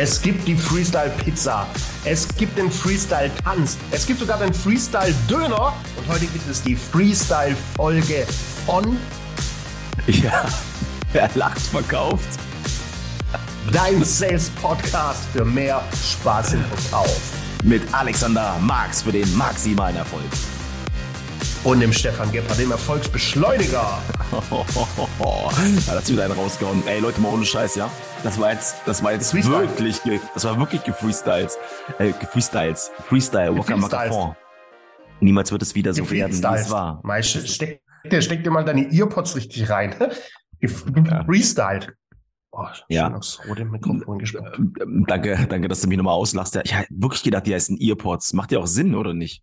Es gibt die Freestyle Pizza. Es gibt den Freestyle Tanz. Es gibt sogar den Freestyle Döner. Und heute gibt es die Freestyle Folge von Ja, wer lacht, verkauft. Dein Sales Podcast für mehr Spaß im Verkauf. Mit Alexander Marx für den maximalen Erfolg. Und dem Stefan Gebhardt, dem Erfolgsbeschleuniger. da hast du wieder einen rausgehauen. Ey, Leute, mal ohne Scheiß, ja? Das war jetzt, das war jetzt Freestyle. wirklich, das war wirklich gefreestyles. Äh, gefreestyles. Freestyle, Waka. Macafon. Niemals wird es wieder so werden, wie es war. Mei, steck, steck, steck dir mal deine Earpods richtig rein. Freestyled. Oh, Ja. rote Mikrofon gesprochen. Ähm, Danke, danke, dass du mich nochmal auslachst. Ja, Ich habe wirklich gedacht, die heißen Earpods. Macht ja auch Sinn, oder nicht?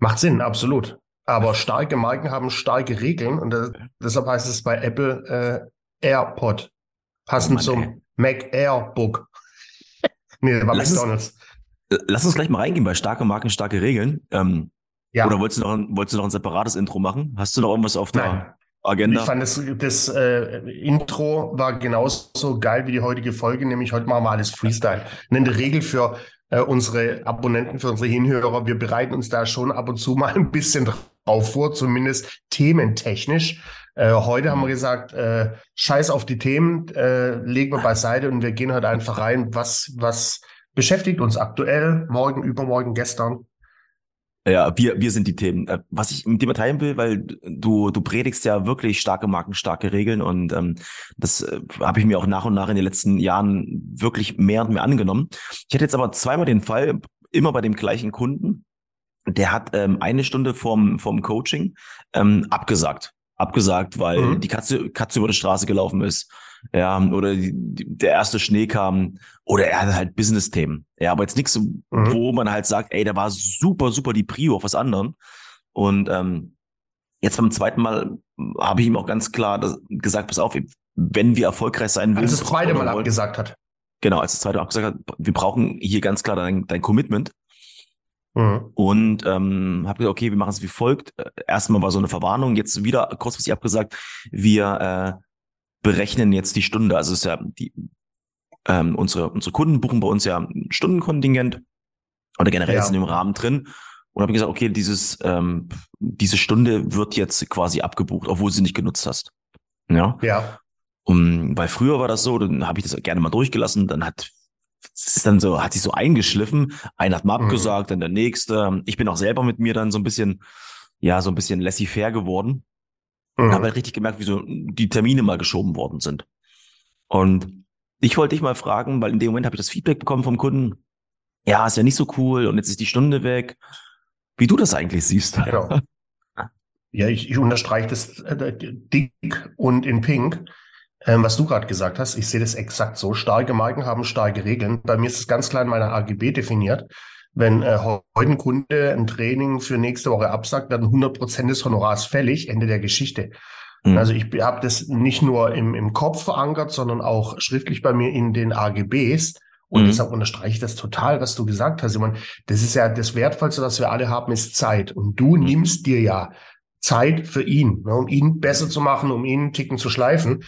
Macht Sinn, absolut. Aber starke Marken haben starke Regeln und das, deshalb heißt es bei Apple äh, AirPod. Passend Oh zum ey. Mac Airbook. nee, war Lass McDonalds. Äh, Lass uns gleich mal reingehen bei starke Marken, starke Regeln. Ähm, Ja, Oder wolltest du, noch, ein- wolltest du noch ein separates Intro machen? Hast du noch irgendwas auf der nein. Agenda? Ich fand das, das äh, Intro war genauso geil wie die heutige Folge, nämlich heute machen wir alles Freestyle. Eine Regel für äh, unsere Abonnenten, für unsere Hinhörer. Wir bereiten uns da schon ab und zu mal ein bisschen drauf vor, zumindest thementechnisch. Äh, heute haben wir gesagt, äh, scheiß auf die Themen, äh, legen wir beiseite und wir gehen halt einfach rein, was, was beschäftigt uns aktuell, morgen, übermorgen, gestern. Ja, wir, wir sind die Themen. Äh, Was ich mit dir teilen will, weil du, du predigst ja wirklich starke Marken, starke Regeln und ähm, das äh, habe ich mir auch nach und nach in den letzten Jahren wirklich mehr und mehr angenommen. Ich hatte jetzt aber zweimal den Fall, immer bei dem gleichen Kunden, der hat ähm, eine Stunde vom, vom Coaching ähm, abgesagt. Abgesagt, weil Mhm. die Katze, Katze über die Straße gelaufen ist. Ja, oder die, die, der erste Schnee kam, oder er hatte halt Business-Themen. Ja, aber jetzt nichts, wo man halt sagt, ey, da war super, super die Prio auf was anderem. Und ähm, jetzt beim zweiten Mal habe ich ihm auch ganz klar das, gesagt, pass auf, wenn wir erfolgreich sein wollen. Als das zweite Mal wollen- abgesagt hat. Genau, als das zweite Mal abgesagt hat, wir brauchen hier ganz klar dein, dein Commitment. Mhm. Und ähm, habe gesagt, okay, wir machen es wie folgt. Äh, Erstmal war so eine Verwarnung, jetzt wieder kurzfristig abgesagt. Wir äh, berechnen jetzt die Stunde. Also es ist ja die ähm, unsere unsere Kunden buchen bei uns ja ein Stundenkontingent oder generell Ja. ist in dem Rahmen drin. Und habe gesagt, okay, dieses ähm, diese Stunde wird jetzt quasi abgebucht, obwohl du sie nicht genutzt hast. Ja. Ja. Um, weil früher war das so, dann habe ich das gerne mal durchgelassen, dann hat es ist dann so, hat sich so eingeschliffen, einer hat mal Mhm. abgesagt, dann der nächste. Ich bin auch selber mit mir dann so ein bisschen, ja, so ein bisschen laissez-faire geworden. Mhm. habe halt richtig gemerkt, wie so die Termine mal geschoben worden sind. Und ich wollte dich mal fragen, weil in dem Moment habe ich das Feedback bekommen vom Kunden, ja, ist ja nicht so cool und jetzt ist die Stunde weg. Wie du das eigentlich siehst. Genau. Ja, ich, ich unterstreiche das äh, dick und in pink, ähm, was du gerade gesagt hast. Ich sehe das exakt so. Starke Marken haben starke Regeln. Bei mir ist es ganz klar in meiner AGB definiert. Wenn äh, heute ein Kunde ein Training für nächste Woche absagt, werden 100 Prozent des Honorars fällig. Ende der Geschichte. Mhm. Also ich habe das nicht nur im, im Kopf verankert, sondern auch schriftlich bei mir in den AGBs. Und Mhm. deshalb unterstreiche ich das total, was du gesagt hast. Ich meine, das ist ja das Wertvollste, was wir alle haben, ist Zeit. Und du Mhm. nimmst dir ja Zeit für ihn, ne, um ihn besser zu machen, um ihn einen Ticken zu schleifen.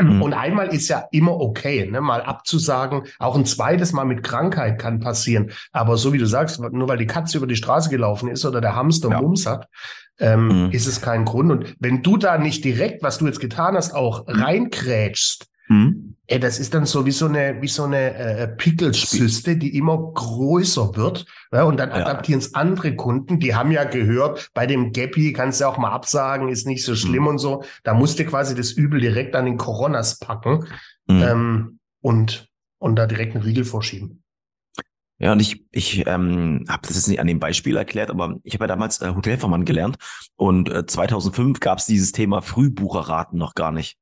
Mhm. Und einmal ist ja immer okay, ne, mal abzusagen. Auch ein zweites Mal mit Krankheit kann passieren. Aber so wie du sagst, nur weil die Katze über die Straße gelaufen ist oder der Hamster Ja. Mums hat, ähm, Mhm. ist es kein Grund. Und wenn du da nicht direkt, was du jetzt getan hast, auch reinkrätschst, Mhm. Ey, das ist dann so wie so eine, wie so eine äh, Pickelzyste, die immer größer wird. Ja, und dann adaptieren es andere Kunden, die haben ja gehört, bei dem Gappy kannst du auch mal absagen, ist nicht so schlimm Mhm. und so. Da musst du quasi das Übel direkt an den Coronas packen Mhm. ähm, und, und da direkt einen Riegel vorschieben. Ja, und ich, ich ähm, habe das jetzt nicht an dem Beispiel erklärt, aber ich habe ja damals äh, Hotelfachmann gelernt und äh, 2005 gab es dieses Thema Frühbucherraten noch gar nicht.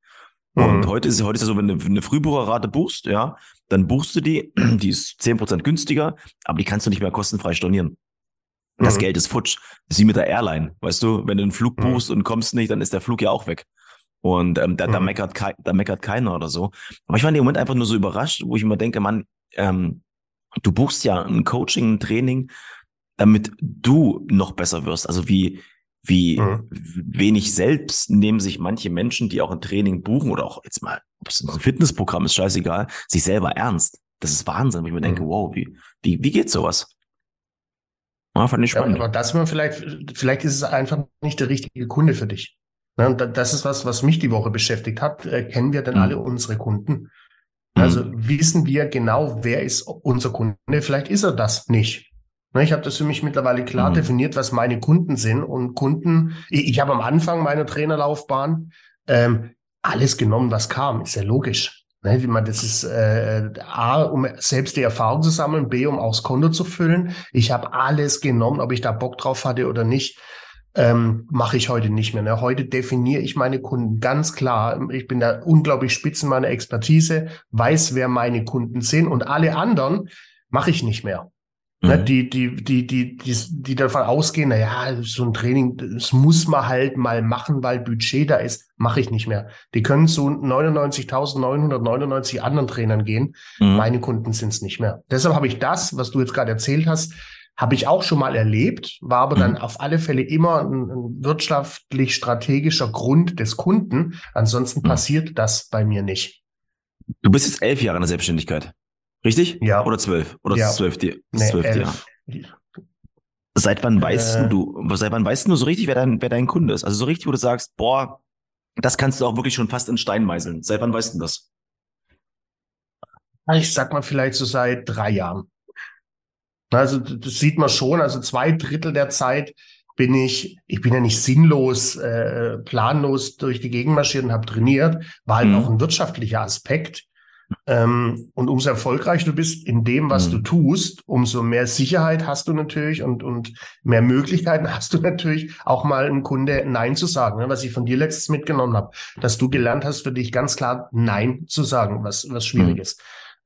Und Mhm. heute ist heute ist ja so, wenn du eine Frühbucherrate buchst, ja, dann buchst du die, die ist 10% günstiger, aber die kannst du nicht mehr kostenfrei stornieren. Das Mhm. Geld ist futsch. Das ist wie mit der Airline, weißt du, wenn du einen Flug Mhm. buchst und kommst nicht, dann ist der Flug ja auch weg. Und ähm, da, da, Mhm. meckert da meckert keiner oder so. Aber ich war in dem Moment einfach nur so überrascht, wo ich immer denke, Mann, ähm, du buchst ja ein Coaching, ein Training, damit du noch besser wirst. Also wie, wie Mhm. wenig selbst nehmen sich manche Menschen, die auch ein Training buchen oder auch jetzt mal, ob es ein Fitnessprogramm ist, scheißegal, sich selber ernst. das ist Wahnsinn, wo ich mir denke, mhm. wow, wie, wie, wie geht sowas? Ja, fand ich spannend. Ja, aber das man vielleicht, vielleicht ist es einfach nicht der richtige Kunde für dich. Ja, und das ist was, was mich die Woche beschäftigt hat. Äh, kennen wir denn mhm. alle unsere Kunden? Mhm. Also wissen wir genau, wer ist unser Kunde? Vielleicht ist er das nicht. Ne, ich habe das für mich mittlerweile klar mhm. definiert, was meine Kunden sind. Und Kunden, ich, ich habe am Anfang meiner Trainerlaufbahn ähm, alles genommen, was kam. Ist ja logisch. Ne, wie man, das ist äh, A, um selbst die Erfahrung zu sammeln, B, um auch das Konto zu füllen. Ich habe alles genommen, ob ich da Bock drauf hatte oder nicht. Ähm, mache ich heute nicht mehr. Ne? Heute definiere ich meine Kunden ganz klar. Ich bin da unglaublich spitz in meiner Expertise, weiß, wer meine Kunden sind und alle anderen mache ich nicht mehr. Ne, mhm. Die, die, die, die, die, die davon ausgehen, na ja, so ein Training, das muss man halt mal machen, weil Budget da ist, mache ich nicht mehr. Die können zu 99.999 anderen Trainern gehen. Mhm. Meine Kunden sind es nicht mehr. Deshalb habe ich das, was du jetzt gerade erzählt hast, habe ich auch schon mal erlebt, war aber mhm. dann auf alle Fälle immer ein, ein wirtschaftlich strategischer Grund des Kunden. Ansonsten mhm. passiert das bei mir nicht. Du bist jetzt elf Jahre in der Selbstständigkeit. Richtig? Ja. Oder zwölf? Oder ja. zwölf, die, nee, zwölf Jahr. Seit wann weißt äh, du, seit wann weißt du so richtig, wer dein, wer dein Kunde ist? Also so richtig, wo du sagst, boah, das kannst du auch wirklich schon fast in Stein meißeln. Seit wann weißt du das? Ich sag mal vielleicht so seit drei Jahren. Also das sieht man schon. Also zwei Drittel der Zeit bin ich, ich bin ja nicht sinnlos, äh, planlos durch die Gegend marschiert und habe trainiert, war halt mhm. auch ein wirtschaftlicher Aspekt. Ähm, und umso erfolgreicher du bist in dem, was mhm. du tust, umso mehr Sicherheit hast du natürlich und, und mehr Möglichkeiten hast du natürlich, auch mal einem Kunde Nein zu sagen. Ne? Was ich von dir letztes mitgenommen habe, dass du gelernt hast, für dich ganz klar Nein zu sagen, was, was schwierig mhm. ist.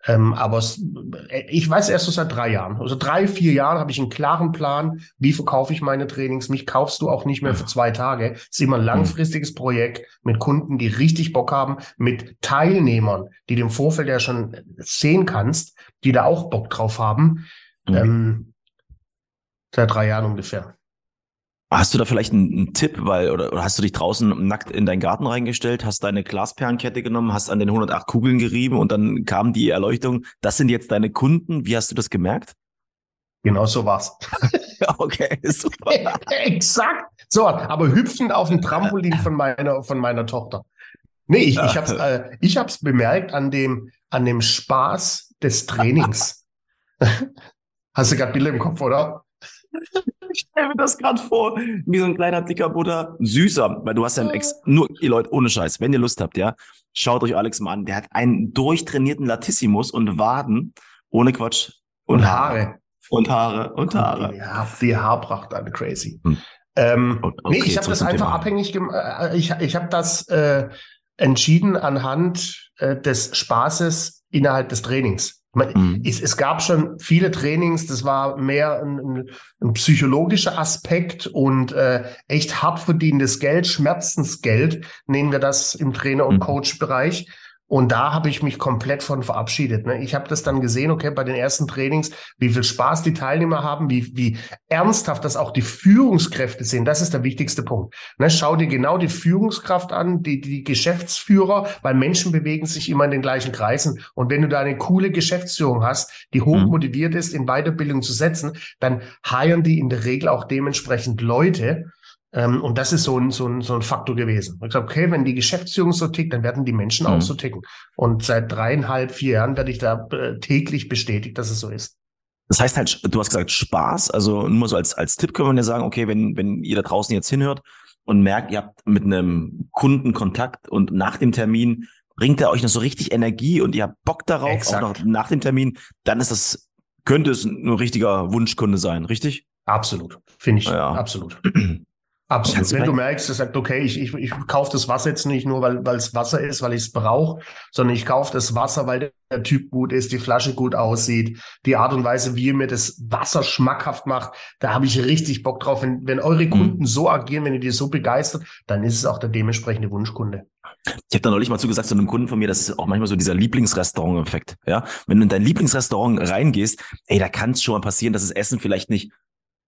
Ähm, aber es, äh, ich weiß erst so seit drei Jahren. Also drei, vier Jahren habe ich einen klaren Plan, wie verkaufe ich meine Trainings. Mich kaufst du auch nicht mehr für zwei Tage. Es ist immer ein langfristiges Projekt mit Kunden, die richtig Bock haben, mit Teilnehmern, die du im Vorfeld ja schon sehen kannst, die da auch Bock drauf haben. Mhm. Ähm, seit drei Jahren ungefähr. Hast du da vielleicht einen, einen Tipp, weil oder, oder, hast du dich draußen nackt in deinen Garten reingestellt, hast deine Glasperlenkette genommen, hast an den 108 Kugeln gerieben und dann kam die Erleuchtung, das sind jetzt deine Kunden. Wie hast du das gemerkt? Genau so war's. okay, super. Exakt. So, aber hüpfend auf dem Trampolin von meiner von meiner Tochter. Nee, ich, ich hab's äh, ich hab's bemerkt an dem an dem Spaß des Trainings. Hast du gerade Bilder im Kopf, oder? Ich stelle mir das gerade vor, wie so ein kleiner dicker Butter. Süßer, weil du hast ja ein Ex. Nur, ihr Leute, ohne Scheiß, wenn ihr Lust habt, ja, schaut euch Alex mal an. Der hat einen durchtrainierten Latissimus und Waden, ohne Quatsch. Und, und Haare. Und Haare. Und Haare. Ja, die Haarpracht an crazy. Hm. Ähm, okay, nee, ich habe das einfach Thema. abhängig gemacht. Äh, ich, ich habe das äh, entschieden anhand äh, des Spaßes innerhalb des Trainings. Mhm. Es, es, gab schon viele Trainings, das war mehr ein, ein, psychologischer Aspekt und äh, echt hart verdientes Geld, Schmerzensgeld, nennen wir das im Trainer- und mhm. Coach-Bereich. Und da habe ich mich komplett von verabschiedet. Ne? Ich habe das dann gesehen, okay, bei den ersten Trainings, wie viel Spaß die Teilnehmer haben, wie, wie ernsthaft das auch die Führungskräfte sind. Das ist der wichtigste Punkt. Ne? Schau dir genau die Führungskraft an, die, die Geschäftsführer, weil Menschen bewegen sich immer in den gleichen Kreisen. Und wenn du da eine coole Geschäftsführung hast, die hoch mhm. motiviert ist, in Weiterbildung zu setzen, dann heiern die in der Regel auch dementsprechend Leute, ähm, und das ist so ein, so ein, so ein Faktor gewesen. Ich gesagt, okay, wenn die Geschäftsführung so tickt, dann werden die Menschen mhm. auch so ticken. Und seit dreieinhalb, vier Jahren werde ich da äh, täglich bestätigt, dass es so ist. Das heißt halt, du hast gesagt Spaß. Also nur so als, als Tipp können wir ja sagen, okay, wenn, wenn ihr da draußen jetzt hinhört und merkt, ihr habt mit einem Kunden Kontakt und nach dem Termin bringt er euch noch so richtig Energie und ihr habt Bock darauf, Exakt. auch noch nach dem Termin, dann ist das, könnte es ein richtiger Wunschkunde sein, richtig? Absolut. Finde ich. Ja. Absolut. Absolut. Wenn du merkst, du sagst, okay, ich, ich, ich kaufe das Wasser jetzt nicht nur, weil weil es Wasser ist, weil ich es brauche, sondern ich kaufe das Wasser, weil der Typ gut ist, die Flasche gut aussieht, die Art und Weise, wie ihr mir das Wasser schmackhaft macht, da habe ich richtig Bock drauf. Wenn, wenn eure mhm. Kunden mhm. so agieren, wenn ihr die so begeistert, dann ist es auch der dementsprechende Wunschkunde. Ich habe da neulich mal zugesagt zu einem Kunden von mir, das ist auch manchmal so dieser Lieblingsrestaurant-Effekt. Ja, wenn du in dein Lieblingsrestaurant reingehst, ey, da kann es schon mal passieren, dass das Essen vielleicht nicht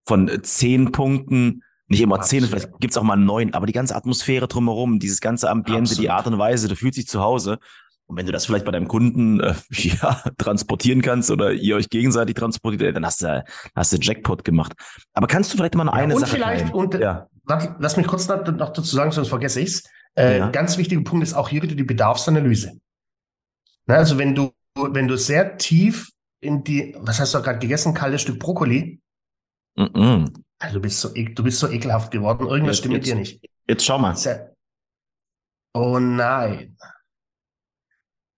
von zehn Punkten nicht immer zehn, vielleicht gibt's auch mal neun, aber die ganze Atmosphäre drumherum, dieses ganze Ambiente, Absolut. die Art und Weise, du fühlst dich zu Hause. Und wenn du das vielleicht bei deinem Kunden äh, ja, transportieren kannst oder ihr euch gegenseitig transportiert, dann hast du, hast du Jackpot gemacht. Aber kannst du vielleicht mal noch eine und Sache vielleicht, teilen? und ja. lass mich kurz noch, noch dazu sagen, sonst vergesse ich es. Äh, Ja. Ganz wichtiger Punkt ist auch hier wieder die Bedarfsanalyse. Na, also wenn du, wenn du sehr tief in die, was hast du gerade gegessen, kaltes Stück Brokkoli? Mhm. Also du bist so, du bist so ekelhaft geworden. Irgendwas Jetzt- stimmt mit dir nicht. Jetzt schau mal. Oh nein.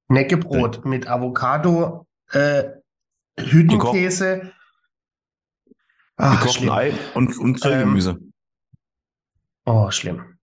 Neckebrot mit Avocado, äh, Hüttenkäse. Ach, Gekochten. Ei und, und Grillgemüse. Oh, schlimm.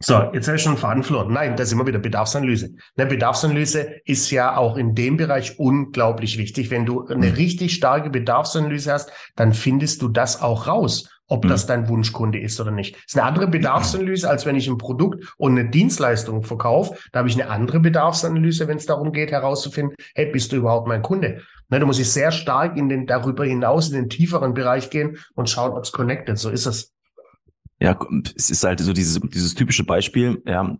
So, jetzt habe ich schon einen Faden verloren. Nein, da sind wir wieder Bedarfsanalyse. Eine Bedarfsanalyse ist ja auch in dem Bereich unglaublich wichtig. Wenn du eine Mhm. richtig starke Bedarfsanalyse hast, dann findest du das auch raus, ob Mhm. das dein Wunschkunde ist oder nicht. Das ist eine andere Bedarfsanalyse, als wenn ich ein Produkt und eine Dienstleistung verkaufe. Da habe ich eine andere Bedarfsanalyse, wenn es darum geht, herauszufinden, hey, bist du überhaupt mein Kunde? Ne, da muss ich sehr stark in den darüber hinaus, in den tieferen Bereich gehen und schauen, ob es connected. So ist es. Ja, es ist halt so dieses, dieses typische Beispiel, ja,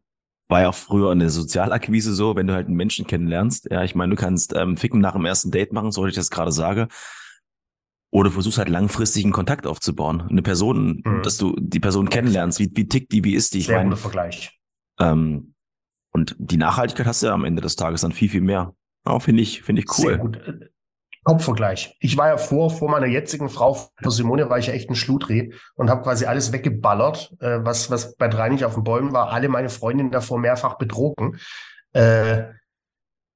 war ja auch früher in der Sozialakquise so, wenn du halt einen Menschen kennenlernst, ja, ich meine, du kannst ähm, Ficken nach dem ersten Date machen, so wie ich das gerade sage, oder versuchst halt langfristig einen Kontakt aufzubauen, eine Person, Mhm. dass du die Person kennenlernst, wie, wie tickt die, wie ist die, ich Sehr guter Vergleich. ähm, und die Nachhaltigkeit hast du ja am Ende des Tages dann viel, viel mehr. Ja, finde ich, finde ich Sehr cool. gut. Top-Vergleich. Ich war ja vor, vor meiner jetzigen Frau, vor Simone, war ich ja echt ein Schludri und habe quasi alles weggeballert, äh, was, was bei drei nicht auf den Bäumen war. Alle meine Freundinnen davor mehrfach betrogen. Äh,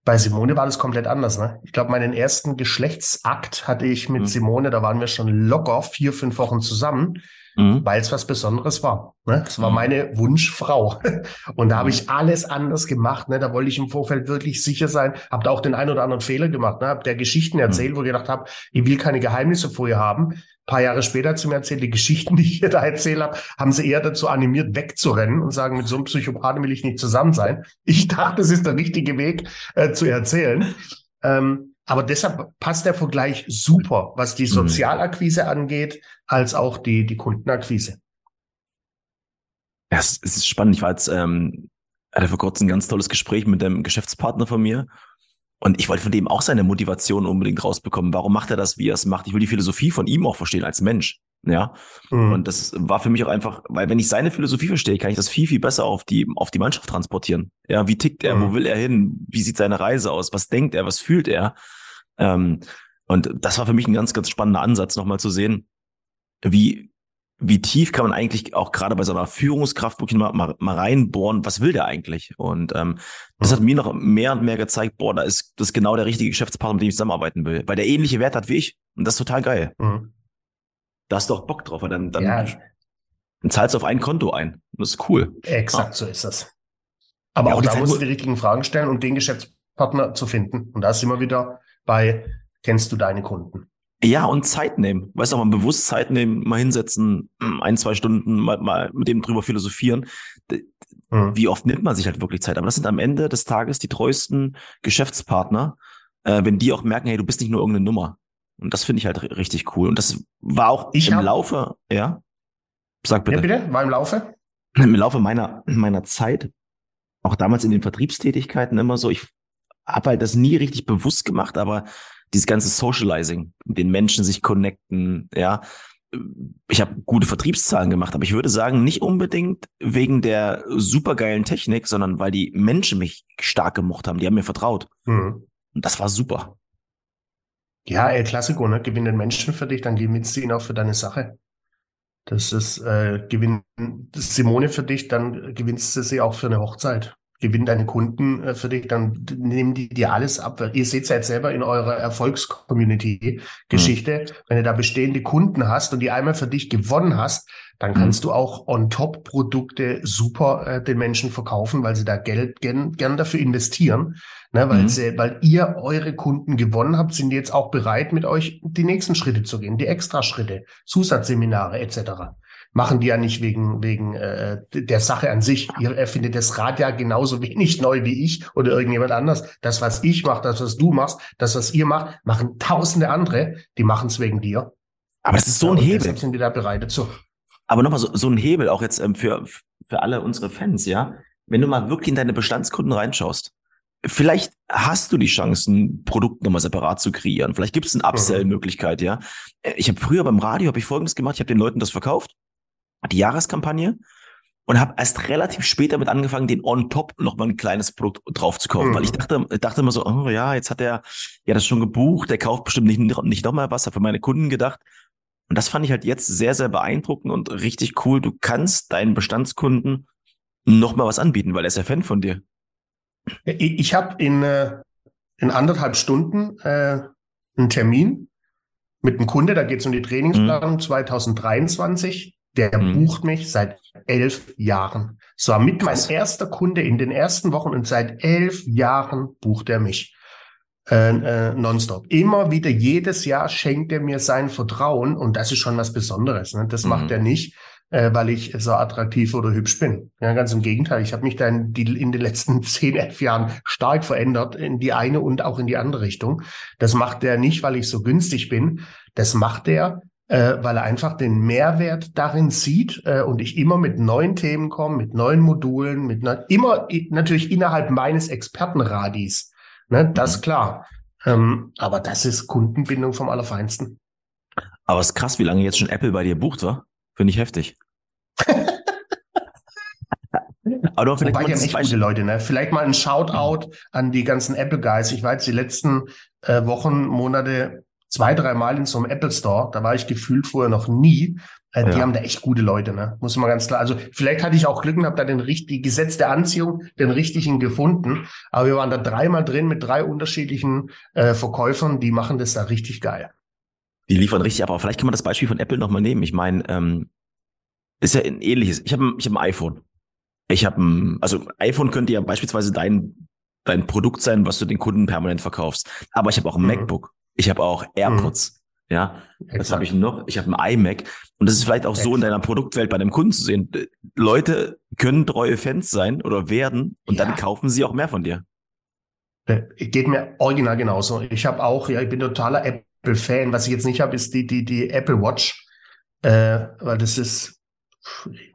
bei Simone war das komplett anders. Ne? Ich glaube, meinen ersten Geschlechtsakt hatte ich mit Mhm. Simone, da waren wir schon locker vier, fünf Wochen zusammen, Mhm. weil es was Besonderes war. Ne? Es war Mhm. meine Wunschfrau. Und da habe Mhm. ich alles anders gemacht. Ne? Da wollte ich im Vorfeld wirklich sicher sein. Habe da auch den einen oder anderen Fehler gemacht. Ne? Habe der Geschichten Mhm. erzählt, wo ich gedacht habe, ich will keine Geheimnisse vor ihr haben. Ein paar Jahre später hat sie mir erzählt, die Geschichten, die ich ihr da erzählt habe, haben sie eher dazu animiert, wegzurennen und sagen, mit so einem Psychopathen will ich nicht zusammen sein. Ich dachte, das ist der richtige Weg äh, zu erzählen. Ähm, aber deshalb passt der Vergleich super, was die Mhm. Sozialakquise angeht, als auch die, die Kundenakquise. Ja, es, es ist spannend. Ich war jetzt, ähm, hatte vor kurzem ein ganz tolles Gespräch mit einem Geschäftspartner von mir. Und ich wollte von dem auch seine Motivation unbedingt rausbekommen. Warum macht er das, wie er es macht? Ich will die Philosophie von ihm auch verstehen als Mensch. Ja. Mhm. Und das war für mich auch einfach, weil wenn ich seine Philosophie verstehe, kann ich das viel, viel besser auf die, auf die Mannschaft transportieren. Ja, wie tickt er? Mhm. Wo will er hin? Wie sieht seine Reise aus? Was denkt er? Was fühlt er? Ähm, und das war für mich ein ganz, ganz spannender Ansatz, nochmal zu sehen, wie, wie tief kann man eigentlich auch gerade bei so einer Führungskraft wirklich mal, mal, mal reinbohren, was will der eigentlich? Und ähm, das Mhm. hat mir noch mehr und mehr gezeigt, boah, da ist das ist genau der richtige Geschäftspartner, mit dem ich zusammenarbeiten will, weil der ähnliche Wert hat wie ich. Und das ist total geil. Mhm. Da hast du auch Bock drauf, weil dann, dann, Ja, dann zahlst du auf ein Konto ein. Das ist cool. exakt so ist das. Aber Ja, auch da musst du die richtigen Fragen stellen, um den Geschäftspartner zu finden. Und da sind wir wieder bei, kennst du deine Kunden? Ja, und Zeit nehmen. Weißt du, auch mal bewusst Zeit nehmen, mal hinsetzen, ein, zwei Stunden mal, mal mit dem drüber philosophieren. Mhm. Wie oft nimmt man sich halt wirklich Zeit? Aber das sind am Ende des Tages die treuesten Geschäftspartner, äh, wenn die auch merken, hey, du bist nicht nur irgendeine Nummer. Und das finde ich halt ri- richtig cool. Und das war auch Ich im hab- Laufe, ja? Sag Ja, bitte. bitte? War im Laufe? Im Laufe meiner, meiner Zeit, auch damals in den Vertriebstätigkeiten immer so, ich habe halt das nie richtig bewusst gemacht, aber dieses ganze Socializing, mit den Menschen sich connecten, ja. Ich habe gute Vertriebszahlen gemacht, aber ich würde sagen, nicht unbedingt wegen der supergeilen Technik, sondern weil die Menschen mich stark gemocht haben. Die haben mir vertraut. Mhm. Und das war super. Ja, El Clasico, ne? Gewinn den Menschen für dich, dann gewinnst du ihn auch für deine Sache. Das ist, äh, gewinn Simone für dich, dann gewinnst du sie auch für eine Hochzeit. Gewinn deine Kunden äh, für dich, dann nehmen die dir alles ab. Ihr seht es ja jetzt selber in eurer Erfolgs-Community-Geschichte. Wenn du da bestehende Kunden hast und die einmal für dich gewonnen hast, dann kannst du auch on top Produkte super äh, den Menschen verkaufen, weil sie da Geld gern, gern dafür investieren. Ne, weil, Mhm. sie, weil ihr eure Kunden gewonnen habt, sind die jetzt auch bereit, mit euch die nächsten Schritte zu gehen, die Extraschritte, Zusatzseminare etc. Machen die ja nicht wegen, wegen äh, der Sache an sich. Ihr erfindet das Rad ja genauso wenig neu wie ich oder irgendjemand anders. Das, was ich mache, das, was du machst, das, was ihr macht, machen tausende andere, die machen es wegen dir. Aber das ist so Ja, ein und Hebel. Deshalb sind die da bereit dazu. Aber nochmal so, so ein Hebel auch jetzt ähm, für, für alle unsere Fans, ja. Wenn du mal wirklich in deine Bestandskunden reinschaust, vielleicht hast du die Chance, ein Produkt nochmal separat zu kreieren. Vielleicht gibt es eine Upsell-Möglichkeit, ja. Ich habe früher beim Radio habe ich Folgendes gemacht. Ich habe den Leuten das verkauft, die Jahreskampagne und habe erst relativ spät damit angefangen, den on top noch mal ein kleines Produkt drauf zu kaufen, mhm. weil ich dachte, dachte immer so, oh ja, jetzt hat er ja das schon gebucht, der kauft bestimmt nicht, nicht noch mal was, hat für meine Kunden gedacht. Und das fand ich halt jetzt sehr, sehr beeindruckend und richtig cool. Du kannst deinen Bestandskunden noch mal was anbieten, weil er ist ja Fan von dir. Ich, ich habe in, äh, in anderthalb Stunden äh, einen Termin mit einem Kunde, da geht es um die Trainingsplanung mhm. 2023 der mhm. bucht mich seit elf Jahren. Es war mit mein erster Kunde in den ersten Wochen und seit elf Jahren bucht er mich. Äh, äh, nonstop. Immer wieder, jedes Jahr schenkt er mir sein Vertrauen und das ist schon was Besonderes. Ne? Das mhm. macht er nicht, äh, weil ich so attraktiv oder hübsch bin. Ja, ganz im Gegenteil. Ich habe mich da in, die, in den letzten zehn, elf Jahren stark verändert in die eine und auch in die andere Richtung. Das macht er nicht, weil ich so günstig bin. Das macht er, äh, weil er einfach den Mehrwert darin sieht äh, und ich immer mit neuen Themen komme, mit neuen Modulen, mit ne, immer natürlich innerhalb meines Expertenradis. Ne, das ist klar. Ähm, aber das ist Kundenbindung vom Allerfeinsten. Aber es ist krass, wie lange jetzt schon Apple bei dir bucht, war? Finde ich heftig. Aber doch, vielleicht haben echt gute Leute, ne? Vielleicht mal ein Shoutout an die ganzen Apple Guys. Ich weiß, die letzten äh, Wochen, Monate zwei, drei Mal in so einem Apple Store. Da war ich gefühlt vorher noch nie. Äh, ja. Die haben da echt gute Leute, ne? Muss man ganz klar. Also vielleicht hatte ich auch Glück und habe da den richtigen Gesetz der Anziehung, den richtigen gefunden. Aber wir waren da dreimal drin mit drei unterschiedlichen äh, Verkäufern, die machen das da richtig geil. Die liefern richtig ab. Aber vielleicht kann man das Beispiel von Apple nochmal nehmen. Ich meine, ähm, ist ja ein ähnliches. Ich habe ich hab ein iPhone. Ich habe ein, also iPhone könnte ja beispielsweise dein, dein Produkt sein, was du den Kunden permanent verkaufst. Aber ich habe auch ein mhm. MacBook. Ich habe auch AirPods. Mhm. Ja, Exakt. das habe ich noch. Ich habe ein iMac. Und das ist vielleicht auch Exakt. so in deiner Produktwelt bei deinem Kunden zu sehen. Leute können treue Fans sein oder werden und ja. dann kaufen sie auch mehr von dir. Äh, geht mir original genauso. Ich habe auch, ja, ich bin totaler Apple-Fan. Was ich jetzt nicht habe, ist die, die, die Apple Watch. Äh, weil das ist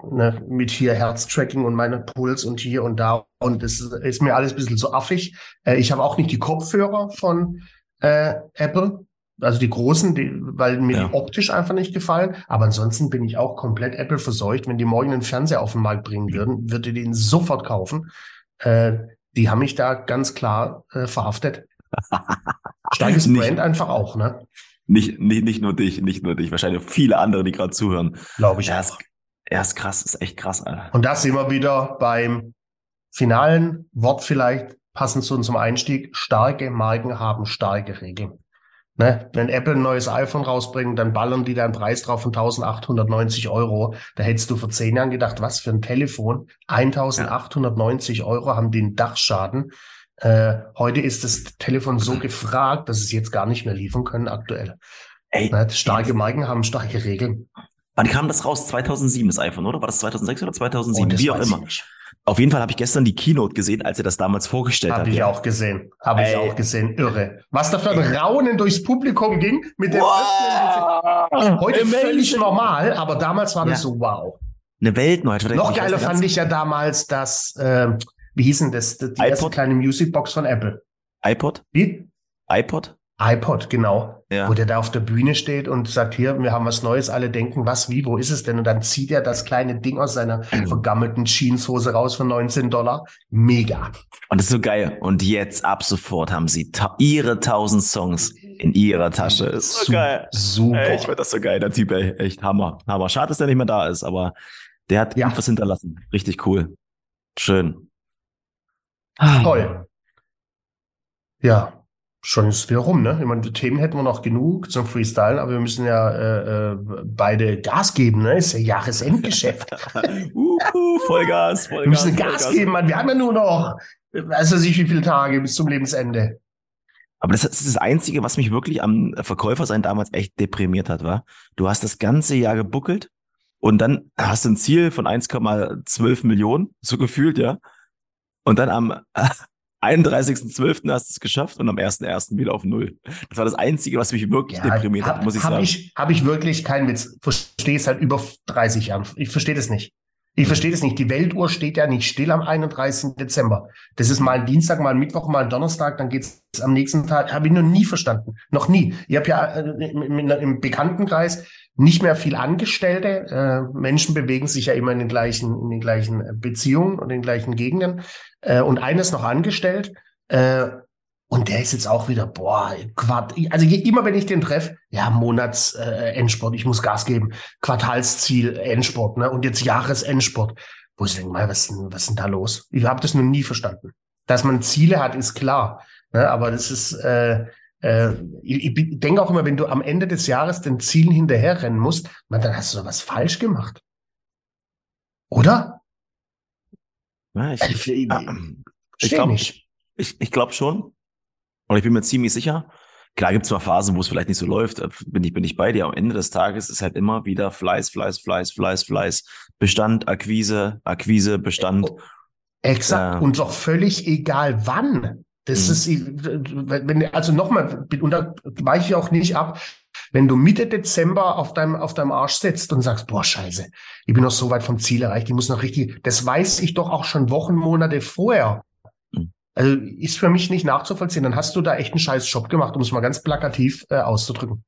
ne, mit hier Herztracking und meinem Puls und hier und da. Und das ist mir alles ein bisschen zu affig. Äh, ich habe auch nicht die Kopfhörer von äh, Apple. Also die großen, die, weil mir ja. die optisch einfach nicht gefallen. Aber ansonsten bin ich auch komplett Apple verseucht. Wenn die morgen einen Fernseher auf den Markt bringen würden, würde ich den sofort kaufen. Äh, die haben mich da ganz klar äh, verhaftet. Starkes Brand einfach auch, ne? Nicht, nicht, nicht nur dich, nicht nur dich, wahrscheinlich viele andere, die gerade zuhören. Glaube ich. Er ist, er ist krass, ist echt krass, Alter. Und das immer wieder beim finalen Wort vielleicht passend zu unserem Einstieg, starke Marken haben starke Regeln. Ne? Wenn Apple ein neues iPhone rausbringt, dann ballern die da einen Preis drauf von 1890 Euro. Da hättest du vor zehn Jahren gedacht, was für ein Telefon? 1890 Euro haben den Dachschaden. Äh, heute ist das Telefon so gefragt, dass es jetzt gar nicht mehr liefern können aktuell. Ey, ne? Starke Marken haben starke Regeln. Wann kam das raus? 2007 das iPhone, oder? War das 2006 oder 2007? Oh, Wie auch immer. Auf jeden Fall habe ich gestern die Keynote gesehen, als er das damals vorgestellt hat. Habe ich ja. auch gesehen. Habe ich auch gesehen. Irre. Was da für ein Raunen durchs Publikum ging mit dem wow. Öffnen. Heute Amazing. völlig normal, aber damals war ja. das so wow. Eine Weltneuheit. Noch geiler fand ich ja damals das, äh, wie hieß denn das, die iPod? erste kleine Musicbox von Apple. iPod? Wie? iPod? iPod, genau. Ja. Wo der da auf der Bühne steht und sagt, hier, wir haben was Neues, alle denken, was, wie, wo ist es denn? Und dann zieht er das kleine Ding aus seiner vergammelten Jeanshose raus für 19 Dollar. Mega. Und das ist so geil. Und jetzt ab sofort haben sie ihre 1000 Songs in ihrer Tasche. ist so geil. Super. Ey, ich finde das so geil, der Typ, ey. Echt Hammer. Hammer. Schade, dass der nicht mehr da ist, aber der hat ja. was hinterlassen. Richtig cool. Schön. Toll. Ja, schon ist wieder rum, ne? Ich meine, die Themen hätten wir noch genug zum Freestyle, aber wir müssen ja äh, äh, beide Gas geben, ne? Ist ja Jahresendgeschäft. uh, uh, Vollgas, Vollgas. Wir müssen Gas Vollgas. geben, man. Wir haben ja nur noch, weiß er sich wie viele Tage bis zum Lebensende. Aber das ist das Einzige, was mich wirklich am Verkäufer sein damals echt deprimiert hat, war. Du hast das ganze Jahr gebuckelt und dann hast du ein Ziel von 1,12 Millionen, so gefühlt, ja. Und dann am 31.12. hast du es geschafft und am 1.1. wieder auf Null. Das war das Einzige, was mich wirklich ja, deprimiert hab, hat, muss ich hab sagen. Ich, Habe ich wirklich keinen Witz. Verstehe es halt über 30 Jahren. Ich verstehe das nicht. Ich verstehe das nicht. Die Weltuhr steht ja nicht still am 31. Dezember. Das ist mal ein Dienstag, mal ein Mittwoch, mal ein Donnerstag, dann geht's am nächsten Tag. Habe ich noch nie verstanden. Noch nie. Ich habe ja äh, im Bekanntenkreis nicht mehr viel Angestellte. Äh, Menschen bewegen sich ja immer in den gleichen, in den gleichen Beziehungen und den gleichen Gegenden. Äh, und eines noch angestellt. Äh, und der ist jetzt auch wieder, boah, Quart also immer wenn ich den treffe, ja, Monats äh, Endsport, ich muss Gas geben, Quartalsziel Endsport, ne? Und jetzt Jahresendsport. Wo ich denke, mal, was, was ist denn da los? Ich habe das noch nie verstanden. Dass man Ziele hat, ist klar. Ne? Aber das ist, äh, äh, ich, ich denke auch immer, wenn du am Ende des Jahres den Zielen hinterherrennen musst, man, dann hast du was falsch gemacht. Oder? Ja, ich, ich, ich, ich glaube ich, ich glaube schon. Und ich bin mir ziemlich sicher, klar gibt es mal Phasen, wo es vielleicht nicht so läuft, äh, bin ich, bin ich bei dir. Am Ende des Tages ist halt immer wieder Fleiß, Fleiß, Fleiß, Fleiß, Fleiß, Bestand, Akquise, Akquise, Bestand. Exakt. Äh, und doch völlig egal wann. Das mhm. ist, wenn, also nochmal, und da weiche ich auch nicht ab, wenn du Mitte Dezember auf deinem, auf deinem Arsch sitzt und sagst, boah, scheiße, ich bin noch so weit vom Ziel erreicht, ich muss noch richtig, das weiß ich doch auch schon Wochen, Monate vorher. Also ist für mich nicht nachzuvollziehen. Dann hast du da echt einen scheiß Job gemacht, um es mal ganz plakativ äh, auszudrücken.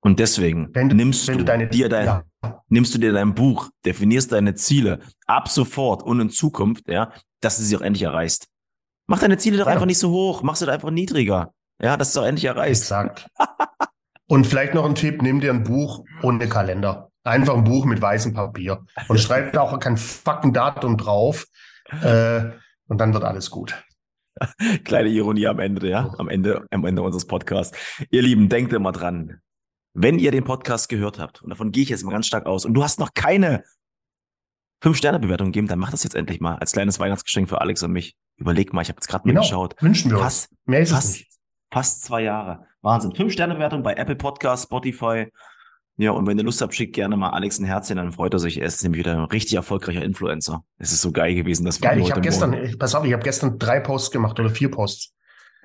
Und deswegen wenn, nimmst, wenn du, deine, dir dein, ja. nimmst du dir dein Buch, definierst deine Ziele ab sofort und in Zukunft, ja, dass du sie auch endlich erreichst. Mach deine Ziele doch ja. einfach nicht so hoch, mach sie doch einfach niedriger. Ja, dass du auch endlich erreichst. Exakt. und vielleicht noch ein Tipp, nimm dir ein Buch ohne Kalender. Einfach ein Buch mit weißem Papier. Und schreib da auch kein fucking Datum drauf. Äh, und dann wird alles gut. Kleine Ironie am Ende, ja, am Ende, am Ende unseres Podcasts. Ihr Lieben, denkt immer dran. Wenn ihr den Podcast gehört habt, und davon gehe ich jetzt mal ganz stark aus, und du hast noch keine Fünf-Sterne-Bewertung gegeben, dann mach das jetzt endlich mal als kleines Weihnachtsgeschenk für Alex und mich. Überleg mal, ich habe jetzt gerade mal genau. geschaut. Wünschen wir fast, uns. Mehr ist fast, es nicht. Fast zwei Jahre. Wahnsinn. Fünf-Sterne-Bewertung bei Apple Podcast, Spotify, ja, und wenn ihr Lust habt, schickt gerne mal Alex ein Herzchen, dann freut er sich. Er ist nämlich wieder ein richtig erfolgreicher Influencer. Es ist so geil gewesen, dass wir Geil, ich habe gestern, ich, pass auf, ich habe gestern drei Posts gemacht oder vier Posts.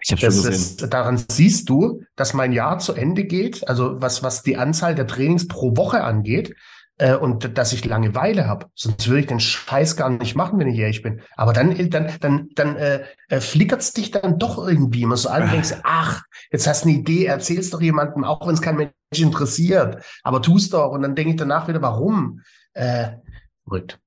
Ich habe schon gesehen. Das, daran siehst du, dass mein Jahr zu Ende geht, also was, was die Anzahl der Trainings pro Woche angeht äh, und dass ich Langeweile habe. Sonst würde ich den Scheiß gar nicht machen, wenn ich ehrlich bin. Aber dann, dann, dann, dann äh, äh, flickert's dich dann doch irgendwie immer so an und denkst, ach, jetzt hast du eine Idee, erzähl's doch jemandem, auch wenn es kein Mensch interessiert. Aber tust doch. Und dann denke ich danach wieder, warum? Äh, verrückt.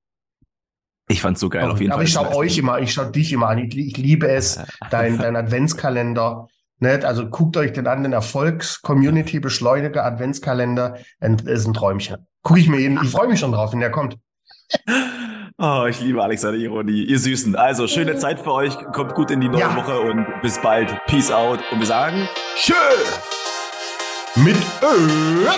Ich fand's so geil aber, auf jeden aber Fall. Aber ich schaue euch immer, ich schaue dich immer an. Ich, ich liebe es, dein, dein Adventskalender. Ne? Also guckt euch den an, den Erfolgs-Community-Beschleuniger Adventskalender. Das ist ein Träumchen. Gucke ich mir jeden, ich freue mich schon drauf, wenn der kommt. Oh, ich liebe Alexander Ironie. Ihr Süßen. Also, schöne Zeit für euch. Kommt gut in die neue ja. Woche und bis bald. Peace out. Und wir sagen Tschö! Mit Ö.